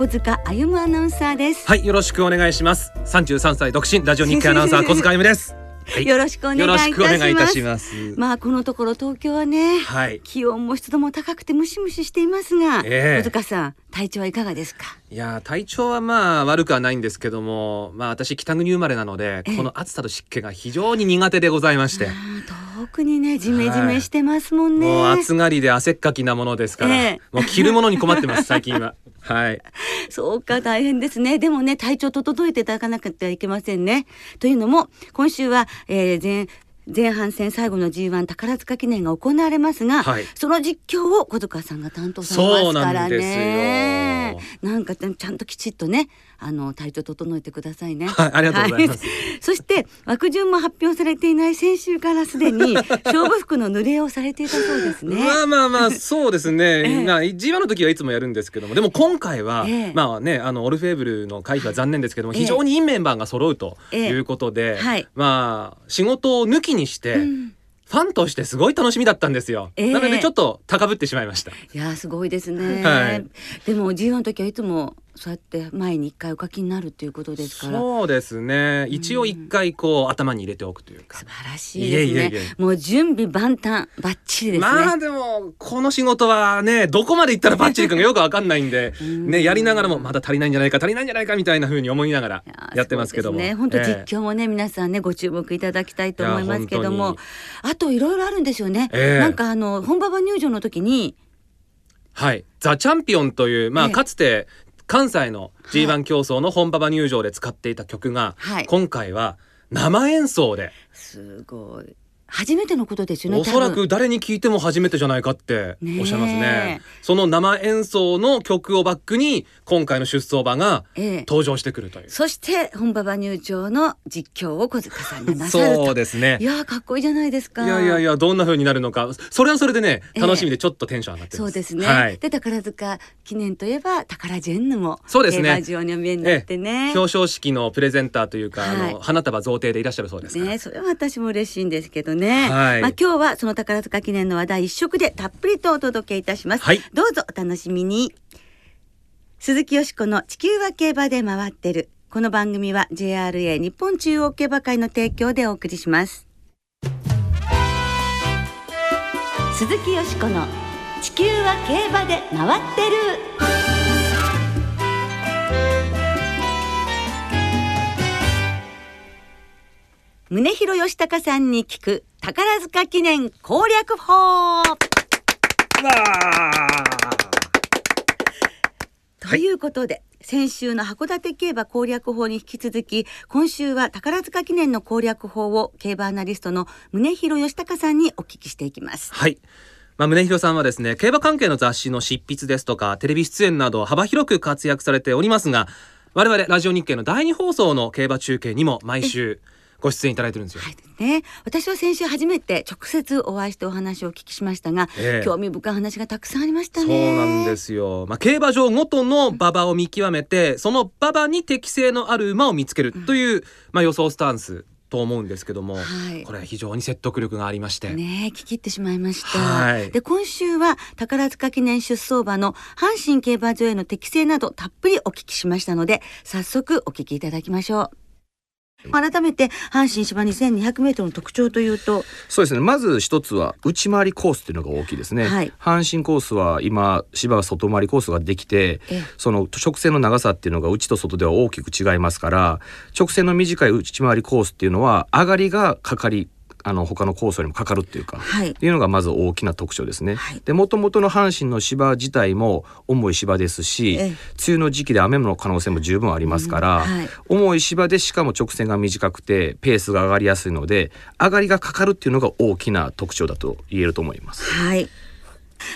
小塚歩アナウンサーです。はいよろしくお願いします。33歳独身ラジオ日経アナウンサー小塚歩です。はい、よろしくお願いいたします。まあこのところ東京はね、はい、気温も湿度も高くてムシムシしていますが、えー、小塚さん体調はいかがですか？いや体調はまあ悪くはないんですけどもまあ私北国生まれなので、えー、この暑さと湿気が非常に苦手でございまして特にねジメジメしてますもんね、はい、もう暑がりで汗っかきなものですから、えー、もう着るものに困ってます最近ははい。そうか、大変ですね。でもね、体調整えていただかなくてはいけませんね。というのも、今週は、えー、前、前半戦最後の G1 宝塚記念が行われますが、はい、その実況を小塚さんが担当されますからね。なんかちゃんときちっとねあの体調整えてくださいね。はい、ありがとうございます。はい、そして枠順も発表されていない先週からすでに 勝負服の濡れをされていたそうですね。まあまあまあ そうですね。えー、まあ G1 の時はいつもやるんですけども、でも今回は、えー、まあねあのオルフェーブルの回避は残念ですけども、非常にいいメンバーが揃うということで、えーはい、まあ仕事を抜きにして。うん。ファンとしてすごい楽しみだったんですよ、えー、なのでちょっと高ぶってしまいました。いやすごいですね、はい、でも G1 の時はいつもそうやって前に一回お書きになるっていうことですから。そうですね。一応一回こう頭に入れておくというか。素晴らしいですね。もう準備万端バッチリですね。まあでもこの仕事はねどこまでいったらバッチリかが よくわかんないんでねやりながらもまだ足りないんじゃないか足りないんじゃないかみたいなふうに思いながらやってますけども。ね本当実況もね、えー、皆さんねご注目いただきたいと思いますけども。あといろいろあるんですよね、えー、なんかあの本馬場入場の時に。はい「ザ・チャンピオン」というまあかつて関西の G1 競争の本馬場入場で使っていた曲が、はい、今回は生演奏で。すごい。初めてのことですよねおそらく誰に聞いても初めてじゃないかっておっしゃいますね。その生演奏の曲をバックに今回の出走馬が登場してくるという、ええ、そして本馬場入場の実況を小塚さんがなさるそうですね。いやかっこいいじゃないですか。いやいやいやどんな風になるのか。それはそれでね楽しみでちょっとテンション上がってそうですね、はい、で宝塚記念といえば宝ジェンヌもそうですね。上にお見えになってね、表彰式のプレゼンターというか、はい、あの花束贈呈でいらっしゃるそうですねそれは私も嬉しいんですけどね、はい、まあ今日はその宝塚記念の話題一色でたっぷりとお届けいたします、はい、どうぞお楽しみに。鈴木よしこの地球は競馬で回ってる。この番組は JRA 日本中央競馬会の提供でお送りします。鈴木よしこの地球は競馬で回ってる。宗広義孝さんに聞く宝塚記念攻略法。ということで、はい、先週の函館競馬攻略法に引き続き今週は宝塚記念の攻略法を競馬アナリストの宗広義孝さんにお聞きしていきます。はい。まあ、宗広さんはですね競馬関係の雑誌の執筆ですとかテレビ出演など幅広く活躍されておりますが我々ラジオ日経の第2放送の競馬中継にも毎週ご出演いただいてるんですよ。はい、ね、私は先週初めて直接お会いしてお話をお聞きしましたが、えー、興味深い話がたくさんありましたね。そうなんですよ。まあ競馬場ごとの馬場を見極めて、その馬場に適性のある馬を見つけるという、うん、まあ予想スタンスと思うんですけども、はい、これは非常に説得力がありまして。ね聞き入ってしまいました、はい、で今週は宝塚記念出走馬の阪神競馬場への適性などたっぷりお聞きしましたので早速お聞きいただきましょう改めて阪神芝2200メートルの特徴というと。そうですね。まず一つは内回りコースっていうのが大きいですね、はい、阪神コースは今芝は外回りコースができてその直線の長さっていうのが内と外では大きく違いますから直線の短い内回りコースっていうのは上がりがかかりあの他の酵素にもかかるっていうか、はい、っていうのがまず大きな特徴ですね。はい、で元々の阪神の芝自体も重い芝ですし梅雨の時期で雨の可能性も十分ありますから、うん。はい、重い芝でしかも直線が短くてペースが上がりやすいので上がりがかかるっていうのが大きな特徴だと言えると思います。はい。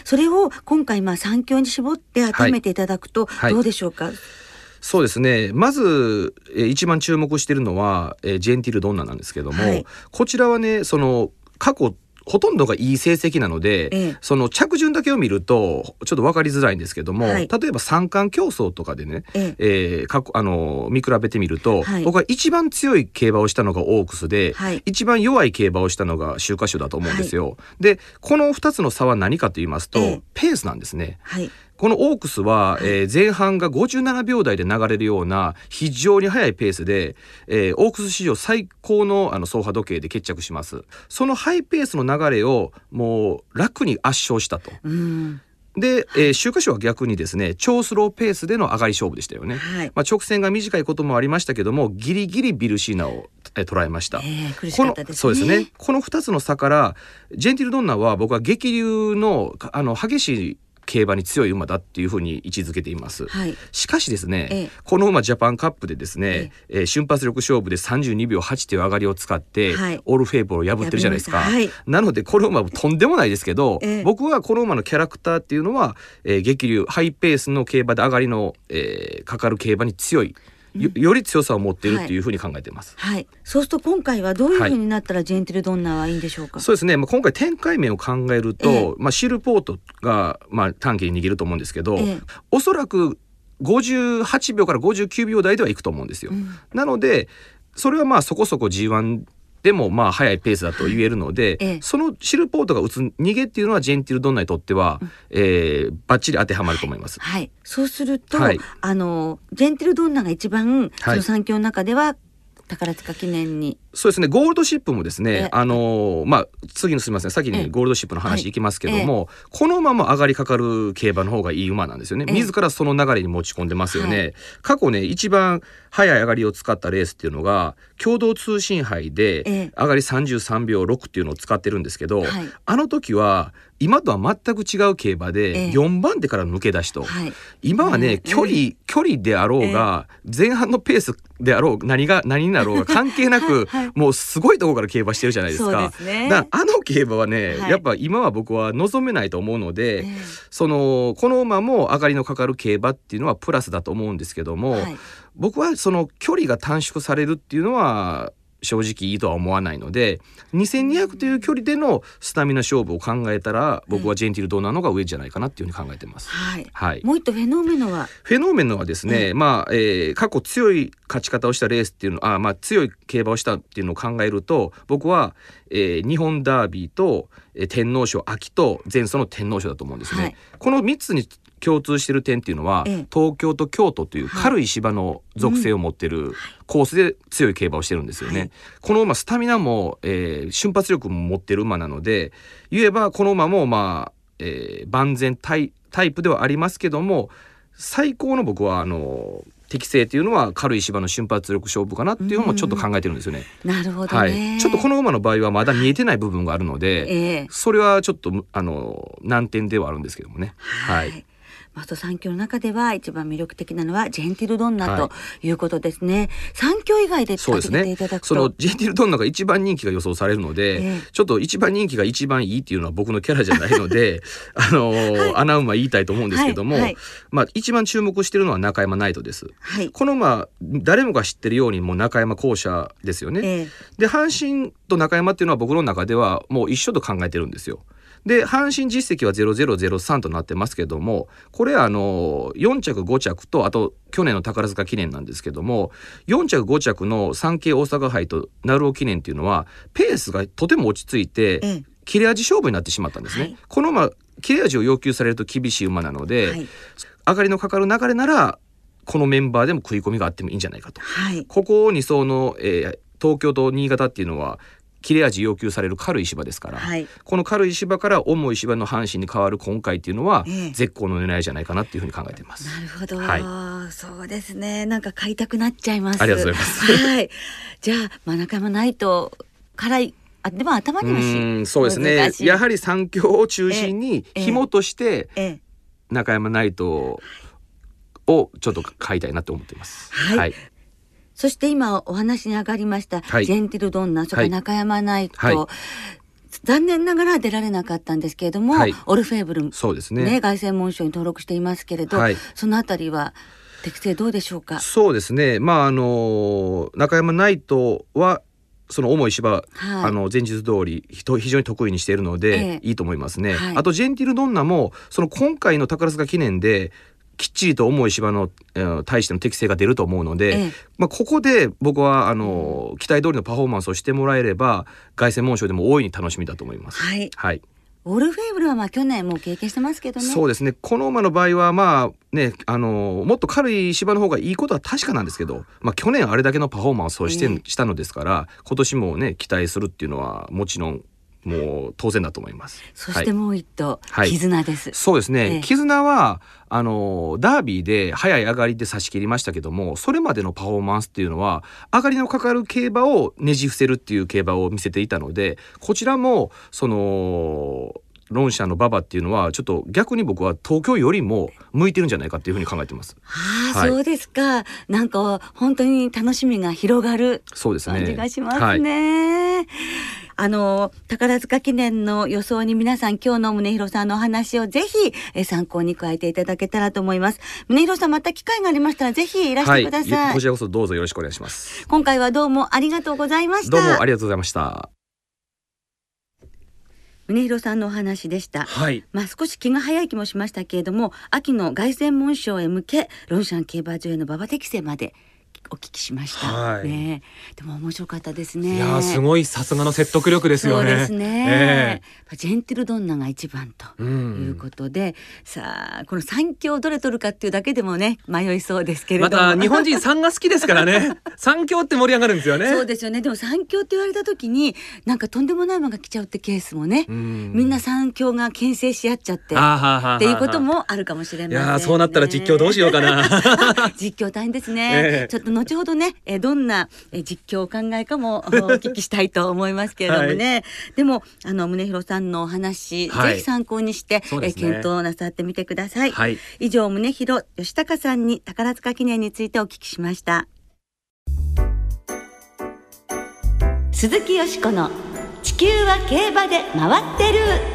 それを今回まあ三強に絞って改めていただくとどうでしょうか、はいはいそうですね。まず、えー、一番注目しているのは、えー、ジェンティルドンナなんですけども、はい、こちらはねその過去ほとんどがいい成績なので、ええ、その着順だけを見るとちょっと分かりづらいんですけども、はい、例えば三冠競争とかでね、ええ。えー、過去あの見比べてみると、はい、僕は一番強い競馬をしたのがオークスで、はい、一番弱い競馬をしたのが秋華賞だと思うんですよ。でこの2つの差は何かと言いますと、ペースなんですね。このオークスは、えー、前半が57秒台で流れるような非常に速いペースで、えー、オークス史上最高のあの走破時計で決着しますそのハイペースの流れをもう楽に圧勝したと。で、えー、秋華賞は逆にですね超スローペースでの上がり勝負でしたよね、はい、まあ、直線が短いこともありましたけどもギリギリビルシーナをえ捉えました。えー、このそうですね。この二つの差からジェンティルドンナは僕は激流のあの激しい競馬に強い馬だっていうふうに位置づけています、はい、しかしですね、ええ、この馬ジャパンカップでですね、ええ。瞬発力勝負で32秒8という上がりを使って、はい、オールフェーブルを破ってるじゃないですか、はい、なのでこの馬もとんでもないですけど、僕はこの馬のキャラクターっていうのは、えー、激流ハイペースの競馬で上がりの、えー、かかる競馬に強いよより強さを持っているっていうふうに考えています、はい、はい、そうすると今回はどういうふうになったらジェンティルドンナはいいんでしょうか、はい、そうですね、まあ、今回展開面を考えると、えー、まあ、シルポートが、まあ、短期に握ると思うんですけど、えー、おそらく58秒から59秒台ではいくと思うんですよ。うん、なのでそれはまあそこそこ G1 でもまあ速いペースだと言えるので、ええ、そのシルポートが打つ逃げっていうのはジェンティルドンナにとっては、うん、えー、バッチリ当てはまると思います。はい、はい、そうすると、はい、あのジェンティルドンナが一番その三強の中では宝塚記念に。そうですね。ゴールドシップもですねあのまあ次のすみません。先にゴールドシップの話い。きますけども、このまま上がりかかる競馬の方がいい馬なんですよね、自らその流れに持ち込んでますよね、はい、過去ね一番速い上がりを使ったレースっていうのが共同通信杯で上がり33秒6っていうのを使ってるんですけど、あの時は今とは全く違う競馬で4番手から抜け出しと、はい、今はね、距離、距離であろうが、前半のペースであろう何が何になろうが 関係なく、はい、もうすごいところから競馬してるじゃないですか。すね、だあの競馬はね、はい、やっぱ今は僕は望めないと思うので、そのこの馬も上がりのかかる競馬っていうのはプラスだと思うんですけども、僕はその距離が短縮されるっていうのは正直いいとは思わないので2200という距離でのスタミナ勝負を考えたら僕はジェンティルドーナーの方が上じゃないかなっていうふうに考えてます。はい。はい、もう一度フェノーメノは？フェノーメノはですね、うん、まあ、えー、過去強い勝ち方をしたレースっていうのあまあ強い競馬をしたっていうのを考えると僕は、えー、日本ダービーと、えー、天皇賞秋と前走の天皇賞だと思うんですね。はい、この3つに共通してる点っていうのは、ええ、東京と京都という軽い芝の属性を持ってるコースで強い競馬をしてるんですよね。はい、この馬スタミナも、えー、瞬発力も持ってる馬なので言えばこの馬もまあ、えー、万全タイタイプではありますけども最高の僕はあの適正っていうのは軽い芝の瞬発力勝負かなっていうのもちょっと考えてるんですよね。なるほど、はい、ちょっとこの馬の場合はまだ見えてない部分があるので、えー、それはちょっとあの難点ではあるんですけどもね。はい、はいあと三強の中では一番魅力的なのはジェンティルドンナということですね。三、はい、強以外でそうですね。そのジェンティルドンナが一番人気が予想されるので、えー、ちょっと一番人気が一番いいっていうのは僕のキャラじゃないので、あのーはい、穴馬言いたいと思うんですけども、はいはい、まあ一番注目しているのは中山ナイトです。このまあ誰もが知ってるようにもう中山校舎ですよね。えー、で阪神と中山っていうのは僕の中ではもう一緒と考えてるんですよ。で阪神実績は0003となってますけどもこれあの4着5着とあと去年の宝塚記念なんですけども4着5着の産経大阪杯と鳴尾記念っていうのはペースがとても落ち着いて、切れ味勝負になってしまったんですね。はい、この馬切れ味を要求されると厳しい馬なので、はい、上がりのかかる流れならこのメンバーでも食い込みがあってもいいんじゃないかと。はい、ここ2走の、えー、東京と新潟っていうのは切れ味要求される軽い芝ですから、はい、この軽い芝から重い芝の阪神に変わる今回っていうのは、え絶好の狙いじゃないかなっていうふうに考えています。なるほど、はい、そうですね。なんか買いたくなっちゃいます。ありがとうございます。はい。じゃあ真中もないと辛いあでも頭にもそうですね。やはり三強を中心に紐として中山ナイトをちょっと買いたいなと思っています。はい、はいそして今お話に上がりました、はい、ジェンティルドンナそれから中山ナイト、はい、残念ながら出られなかったんですけれども、はい、オルフェーブルそうですね。ね凱旋門賞に登録していますけれど、はい、そのあたりは適正どうでしょうか？そうですね。まああの中山ナイトはその重い芝、はい、あの前日通り非常に得意にしているので、ええ、いいと思いますね、はい、あとジェンティルドンナもその今回の宝塚記念できっちりと重い芝の、えー、対しての適性が出ると思うので、ええ、まあ、ここで僕はあの期待通りのパフォーマンスをしてもらえれば凱旋門賞でも大いに楽しみだと思います。はい、はいオルフェーブルはまあ去年も経験してますけどね。そうですね。この馬の場合はまあね、あのもっと軽い芝の方がいいことは確かなんですけど、まあ去年あれだけのパフォーマンスをして、ね、したのですから、今年もね期待するっていうのはもちろんもう当然だと思います。そしてもう一頭、はい、絆です。そうですね。ええ、絆はあのダービーで早い上がりで差し切りましたけども、それまでのパフォーマンスっていうのは上がりのかかる競馬をねじ伏せるっていう競馬を見せていたので、こちらもその論者の馬場っていうのはちょっと逆に僕は東京よりも向いてるんじゃないかっていうふうに考えてます。ああ、はい、そうですか。なんか本当に楽しみが広がるそうですね。感じがしますね。はいあの宝塚記念の予想に皆さん今日の宗弘さんのお話をぜひえ参考に加えていただけたらと思います。宗弘さんまた機会がありましたらぜひいらしてください、はい、こちらこそどうぞよろしくお願いします。今回はどうもありがとうございました。どうもありがとうございました。宗弘さんのお話でした、はい、まあ少し気が早い気もしましたけれども秋の凱旋門賞へ向けロンシャン競馬場への馬場適正までお聞きしました、はい、ねでも面白かったですね。いやすごいさすがの説得力ですよね。そうですね、えー、ジェンティルドンナが一番ということで、うん、さあこの三強どれ取るかっていうだけでもね迷いそうですけれども。また日本人三が好きですからね。三強って盛り上がるんですよね。そうですよね。でも三強って言われた時になんかとんでもない馬が来ちゃうってケースもね、うん、みんな三強が牽制し合っちゃってっていうこともあるかもしれません、ね、いやそうなったら実況どうしようかな。実況大変ですね、えー、ちょっと後ほどね、えー、どんな、えー、実況お考えかも お聞きしたいと思いますけれどもね、はい、でもあの宗弘さんのお話、はい、ぜひ参考にして、ね、えー、検討なさってみてください、はい、以上宗弘吉高さんに宝塚記念についてお聞きしました。鈴木よしこの地球は競馬で回ってる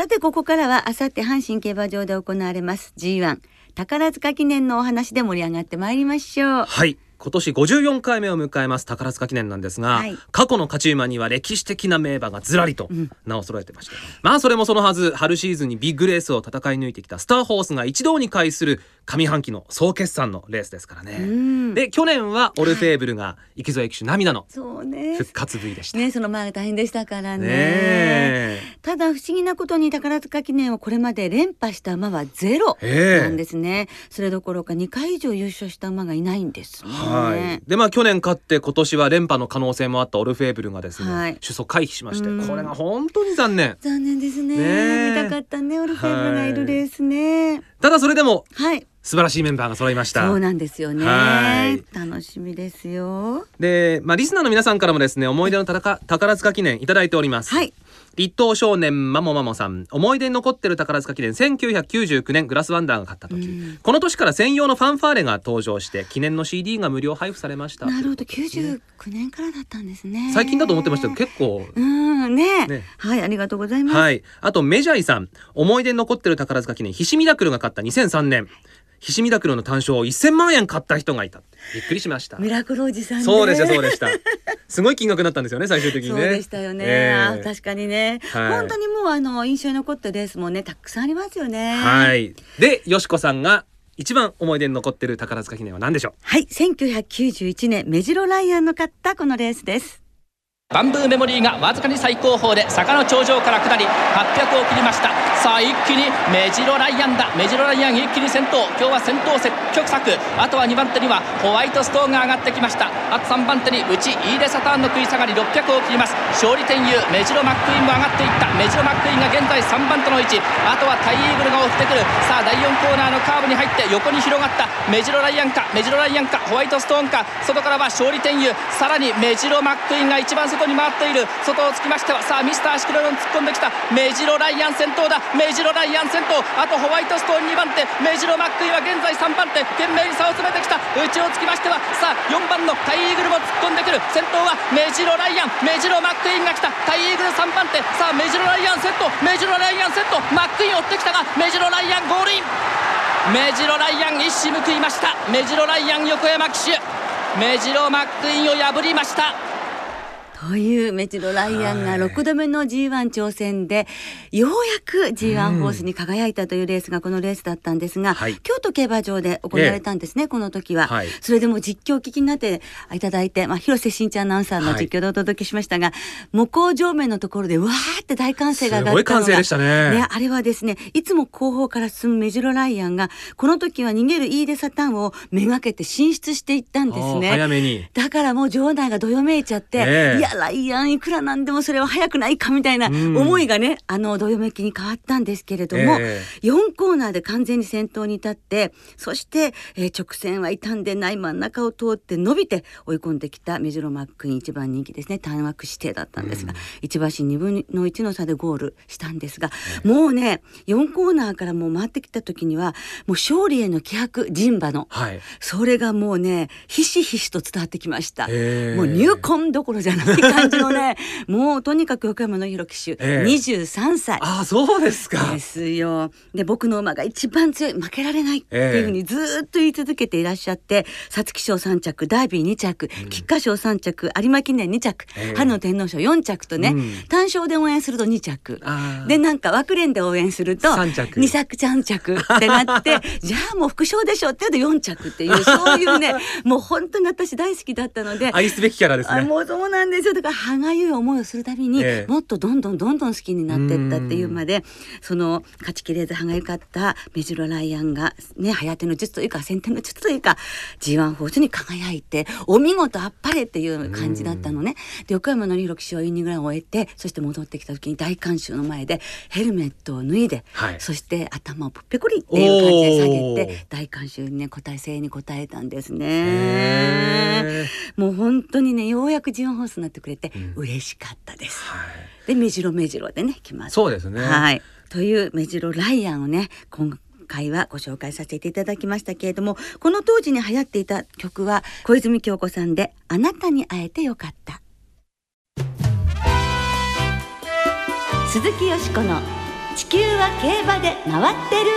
さてここからはあさって阪神競馬場で行われます G1 宝塚記念のお話で盛り上がってまいりましょう。はい。今年54回目を迎えます宝塚記念なんですが、はい、過去の勝ち馬には歴史的な名馬がずらりと名を揃えてました、うん、まあそれもそのはず春シーズンにビッグレースを戦い抜いてきたスターホースが一堂に会する上半期の総決算のレースですからね。で去年はオルフェーブルが池添騎手涙の復活 V でした。ねその前大変でしたからね。ねただ不思議なことに宝塚記念をこれまで連覇した馬はゼロなんですね。それどころか2回以上優勝した馬がいないんですね。はい、でまあ去年勝って今年は連覇の可能性もあったオルフェーブルがですね、はい、出走回避しましてこれが本当に残念。残念ですね。ね見たかったねオルフェーブルがいるレースね。ただそれでも、はい、素晴らしいメンバーが揃いました。そうなんですよね。楽しみですよ。でまあリスナーの皆さんからもですね思い出の宝塚記念いただいております。はい立東少年マモマモさん。思い出に残ってる宝塚記念1999年グラスワンダーが勝った時、うん、この年から専用のファンファーレが登場して記念の CD が無料配布されました。なるほど。99年からだったんですね。最近だと思ってましたけど結構。うんね、ね、はいありがとうございます。はい。あとメジャイさん。思い出に残ってる宝塚記念ひしミラクルが勝った。2003年。ひしミラクルの単勝を1000万円買った人がいた。びっくりしました。ミラクルおじさん、ね、そうでしたそうでした。すごい金額になったんですよね最終的にね。そうでしたよね、えー、確かにね、はい、本当にもうあの印象に残ったレースもねたくさんありますよね。はい。でよしこさんが一番思い出に残ってる宝塚記念は何でしょう？はい。1991年目白ライアンの勝ったこのレースですバンブーメモリーがわずかに最高峰で坂の頂上から下り800を切りました。さあ一気にメジロライアンだ。メジロライアン一気に先頭。今日は先頭積極策。あとは2番手にはホワイトストーンが上がってきました。あと3番手に内イーデサターンの食い下がり600を切ります。勝利点優メジロマックイーンも上がっていった。メジロマックイーンが現在3番手の位置。あとはタイイーグルが追ってくる。さあ第4コーナーのカーブに入って横に広がった。メジロライアンかメジロライアンかホワイトストーンか。外からは勝利点優さらにメジロマックイーンが一番外外に回っている。外をつきましてはさあミスターシクロロン突っ込んできた。メジロライアン先頭だ。メジロライアン先頭。あとホワイトストーン2番手。メジロマックイは現在3番手。懸命に差を詰めてきた。内をつきましてはさあ4番のタイイーグルも突っ込んでくる。先頭はメジロライアン。メジロマックインが来た。タイイーグル3番手。さあメジロライアンセット。メジロライアンセット。マックイン追ってきたがメジロライアンゴールイン。メジロライアン一矢報いました。メジロライアン横山騎手。メジロマックインを破りました。というメジロライアンが6度目の G1 挑戦で、ようやく G1 ホースに輝いたというレースがこのレースだったんですが、京都競馬場で行われたんですね、この時は、はい、それでも実況を聞きになっていただいて、まあ、広瀬慎一アナウンサーの実況でお届けしましたが、はい、向こう上面のところでわーって大歓声が上がったのがすね、ね、あれはですねいつも後方から進むメジロライアンがこの時は逃げるイーデサタンをめがけて進出していったんですね。早めに。だからもう場内がどよめいちゃって、えー、いやライアンいくらなんでもそれは早くないかみたいな思いがね、あのどよめきに変わったんですけれども、えー、4コーナーで完全に先頭に立ってそして、えー、直線は傷んでない真ん中を通って伸びて追い込んできたメジロマックイン一番人気ですね。単枠指定だったんですが、一馬身2分の1の差でゴールしたんですが、えー、もうね4コーナーからもう回ってきた時にはもう勝利への気迫人馬の、はい、それがもうねひしひしと伝わってきました、え。ー、もう入魂どころじゃない感じのね もうとにかく横山の弘騎手、えー、23歳。あそうですか。ですよ。で僕の馬が一番強い負けられないっていうふうにずっと言い続けていらっしゃって皐月賞3着ダービー2着菊花賞3着有馬記念2着、えー、春の天皇賞4着とね、うん、単勝で応援すると2着。でなんか枠連で応援すると2着。3着ってなって じゃあもう副賞でしょって言うと4着っていうそういうねもう本当に私大好きだったので愛すべきキャラですね。もうそうなんですよだから歯がゆい思いをするたびに、えー、もっとどんどんどんどん好きになっていったっていうまでその勝ちきれず歯がゆかったメジロライアンがね早手の術というか先手の術というか G1 ホースに輝いてお見事あっぱれっていう感じだったのね。で横山紀弘騎手はイニングランを終えてそして戻ってきた時に大観衆の前でヘルメットを脱いで、はい、そして頭をぷっぺこりっていう感じで下げて大観衆にね答え声援に答えたんですね。もう本当にねようやく G1 ホースになってくれて嬉しかったです。はい、で目白目白でね決まってそうですね。はい、という目白ライアンをね今回はご紹介させていただきましたけれどもこの当時に流行っていた曲は小泉京子さんで「あなたに会えてよかった」鈴木よしこの「地球は競馬で回ってる」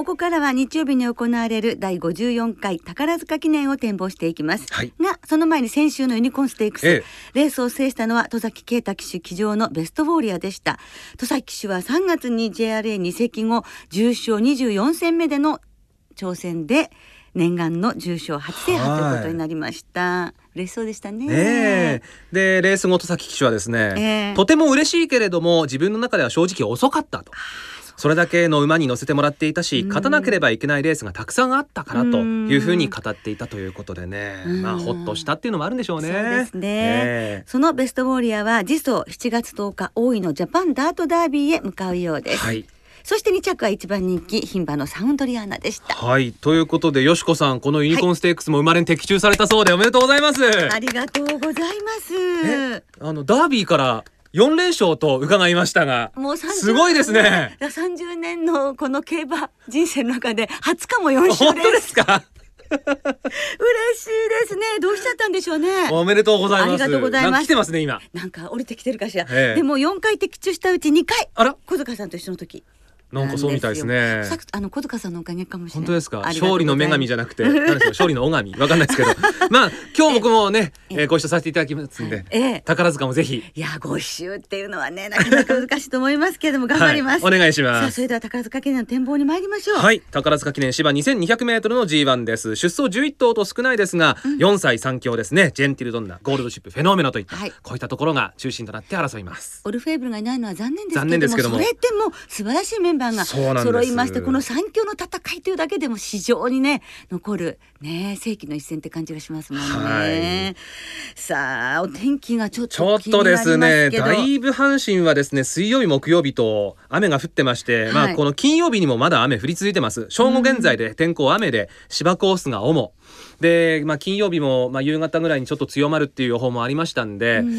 ここからは日曜日に行われる第54回宝塚記念を展望していきます、はい、がその前に先週のユニコーンステークス、ええ、レースを制したのは戸崎啓太騎手騎乗のベストウォーリアでした。戸崎騎手は3月に JRA 2席後重賞24戦目での挑戦で念願の重賞初制覇ということになりました。嬉しそうでしたね。ねでレース後戸崎騎手はですね、えー、とても嬉しいけれども自分の中では正直遅かったと。それだけの馬に乗せてもらっていたし勝たなければいけないレースがたくさんあったからというふうに語っていたということでね。まあほっとしたっていうのもあるんでしょうね。そうですね、え。ー、そのベストウォーリアは次走7月10日大井のジャパンダートダービーへ向かうようです。はい。そして2着は一番人気牝馬のサウンドリアーナでした。はい。ということでよしこさんこのユニコーンステークスも生まれに的中されたそうでおめでとうございます、ありがとうございます。あのダービーから4連勝と伺いましたがもうすごいですね30年のこの競馬人生の中で初かも4勝ですですか？嬉しいですね。どうしちゃったんでしょうね。おめでとうございます。ありがとうございます。来てますね今。なんか降りてきてるかしら。でも4回的中したうち2回。あら、小塚さんと一緒の時。なんかそうみたいですね。あの小塚さんのおかげかもしれない。本当ですか？勝利の女神じゃなくて、勝利の女神？わかんないですけど、まあ今日僕もね、えー、ご一緒させていただきますんで、えー、宝塚もぜひ。いやご一緒っていうのはねなかなか難しいと思いますけれども頑張ります。はい、お願いします。それでは宝塚記念の展望に参りましょう。はい、宝塚記念芝2200メートルの G1 です。出走11頭と少ないですが、うん、4歳3強ですね。ジェンティルドンナ、ゴールドシップ、フェノーメナといった、はい、こういったところが中心となって争います。オルフェーブルがいないのは残念ですけども、残念ですけどもそれでも素晴らしいメンバーバーが揃いましてこの三強の戦いというだけでも非常にね残るね世紀の一戦って感じがしますもんね、はい、さあお天気がちょっとちょっとですねだいぶ阪神はですね水曜日木曜日と雨が降ってまして、はい、まあこの金曜日にもまだ雨降り続いてます。正午現在で天候雨で芝コースが主。で、まあ、金曜日も、まあ、夕方ぐらいにちょっと強まるっていう予報もありましたんで、うん、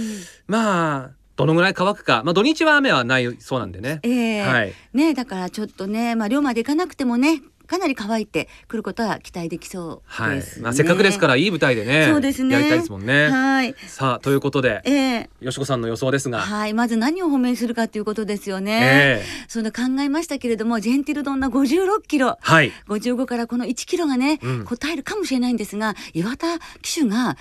まあどのぐらい乾くか、まあ、土日は雨はないそうなんでね。えー、はい、ねだからちょっとね、まあ、量までいかなくてもねかなり乾いてくることは期待できそうです、ね、はい、まあせっかくですからいい舞台でね、そうですね。やりたいですもんね。はい。さあということで、えー、よしこさんの予想ですが、はい、まず何を褒めするかということですよね。えー、その考えましたけれども、ジェンティルドンナ56キロ、はい、55からこの1キロがね、うん、答えるかもしれないんですが、岩田騎手が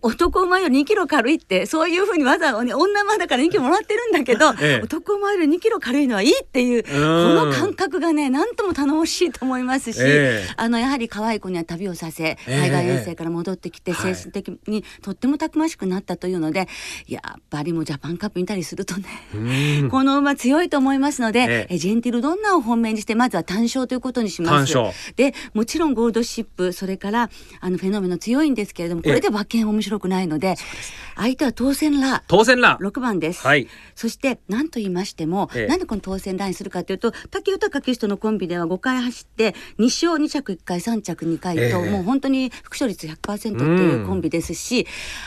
男馬より2キロ軽いってそういうふうにわざわざ、ね、女馬だから2キロもらってるんだけど、えー、男馬より2キロ軽いのはいいっていうこの感覚がね、なんとも頼もしいと思いますし。えーあのやはり可愛い子には旅をさせ海外遠征から戻ってきて精神的にとってもたくましくなったというので、やっぱりもうジャパンカップ見たりするとねこの馬強いと思いますので、えジェンティルドンナを本命にしてまずは単勝ということにします。でもちろんゴールドシップそれからあのフェノメノ強いんですけれどもこれで馬券面白くないので相手は当選ラ当選ラ6番です。はい、そして何と言いましても、ええ、なんでこの当選ラインするかというと竹豊騎手とのコンビでは5回走って2勝2着着1回3着2回と、えー、もう本当に副勝率100%っていうコンビですし、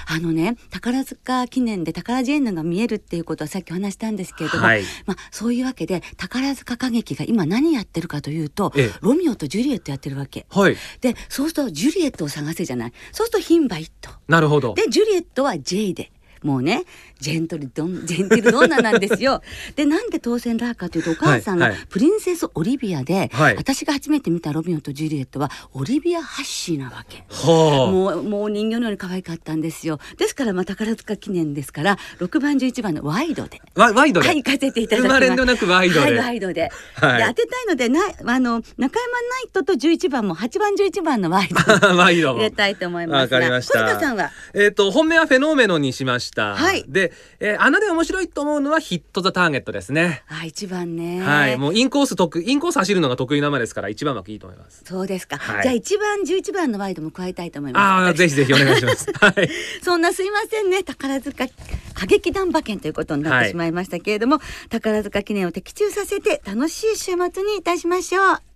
うん、あのね宝塚記念で宝ジェンヌが見えるっていうことはさっきお話したんですけれども、はい、まあ、そういうわけで宝塚歌劇が今何やってるかというと、えー、ロミオとジュリエットやってるわけ。はい、でそうするとジュリエットを探せじゃない。そうすると牝馬一頭。なるほど。でジュリエットは J で。もうねジェントルドンジェンティルドンナなんですよ。でなんで当選ラーかというとお母さんがプリンセスオリビアで、はい、私が初めて見たロミオとジュリエットはオリビア・ハッシーなわけ。はあ、もうもう人形のように可愛かったんですよ。ですからまあ宝塚記念ですから6番11番のワイドで。ワワイドで？はい行かせていただきます。生なくワイドで。はいワイドで。はい、で当てたいのでなあの中山ナイトと11番も8番11番のワイド。ワイド入れたいと思いますわかりました。さんは？えっ、ー、と本命はフェノーメノにしました。はい。で、えー、穴で面白いと思うのはヒットザターゲットですね。あ、一番ね。はい、もうインコース得インコース走るのが得意な馬ですから一番枠いいと思います。そうですか。はい、じゃあ一番十一番のワイドも加えたいと思います。ああ、ぜひぜひお願いします。はい。そんなすいませんね、宝塚歌劇団馬券ということになってしまいましたけれども、はい、宝塚記念を的中させて楽しい週末にいたしましょう。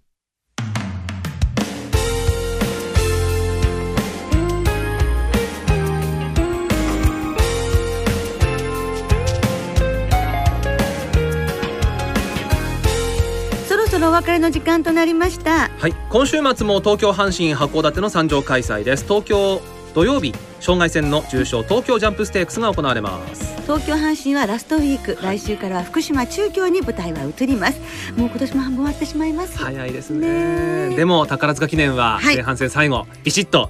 ろお別れの時間となりました。はい。今週末も東京阪神函館の三場開催です。東京土曜日障害戦の重賞東京ジャンプステークスが行われます。東京阪神はラストウィーク。来週からは福島中京に舞台は移ります。もう今年も半分終わってしまいます。早いですね。でも宝塚記念は前半戦最後、はい、ビシッと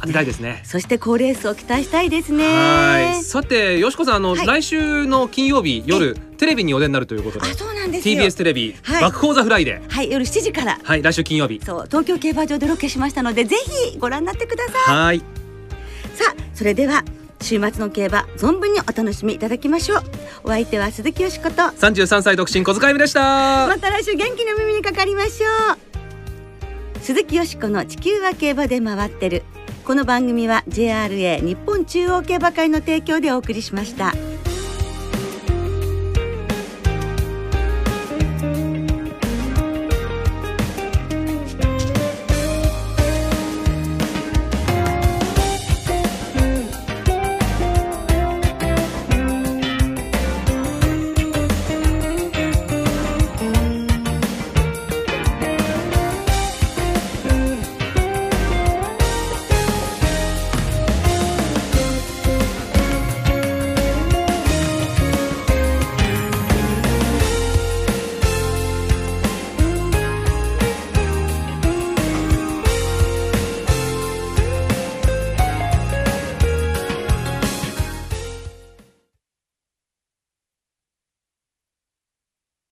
当てたいですね。そして好レースを期待したいですね。はい。さて、よしこさん、あの、はい、来週の金曜日夜、テレビにお出になるということで。あ、そうなんです TBS テレビ、はい、爆報！ THE フライデー。はい、夜7時から。はい、来週金曜日。そう、東京競馬場でロケしましたので、ぜひご覧になってください。はい。さあ、それでは。週末の競馬存分にお楽しみいただきましょうお相手は鈴木よしこと33歳独身小塚由美でしたまた来週元気の耳にかかりましょう鈴木よしこの地球は競馬で回ってるこの番組は JRA 日本中央競馬会の提供でお送りしました。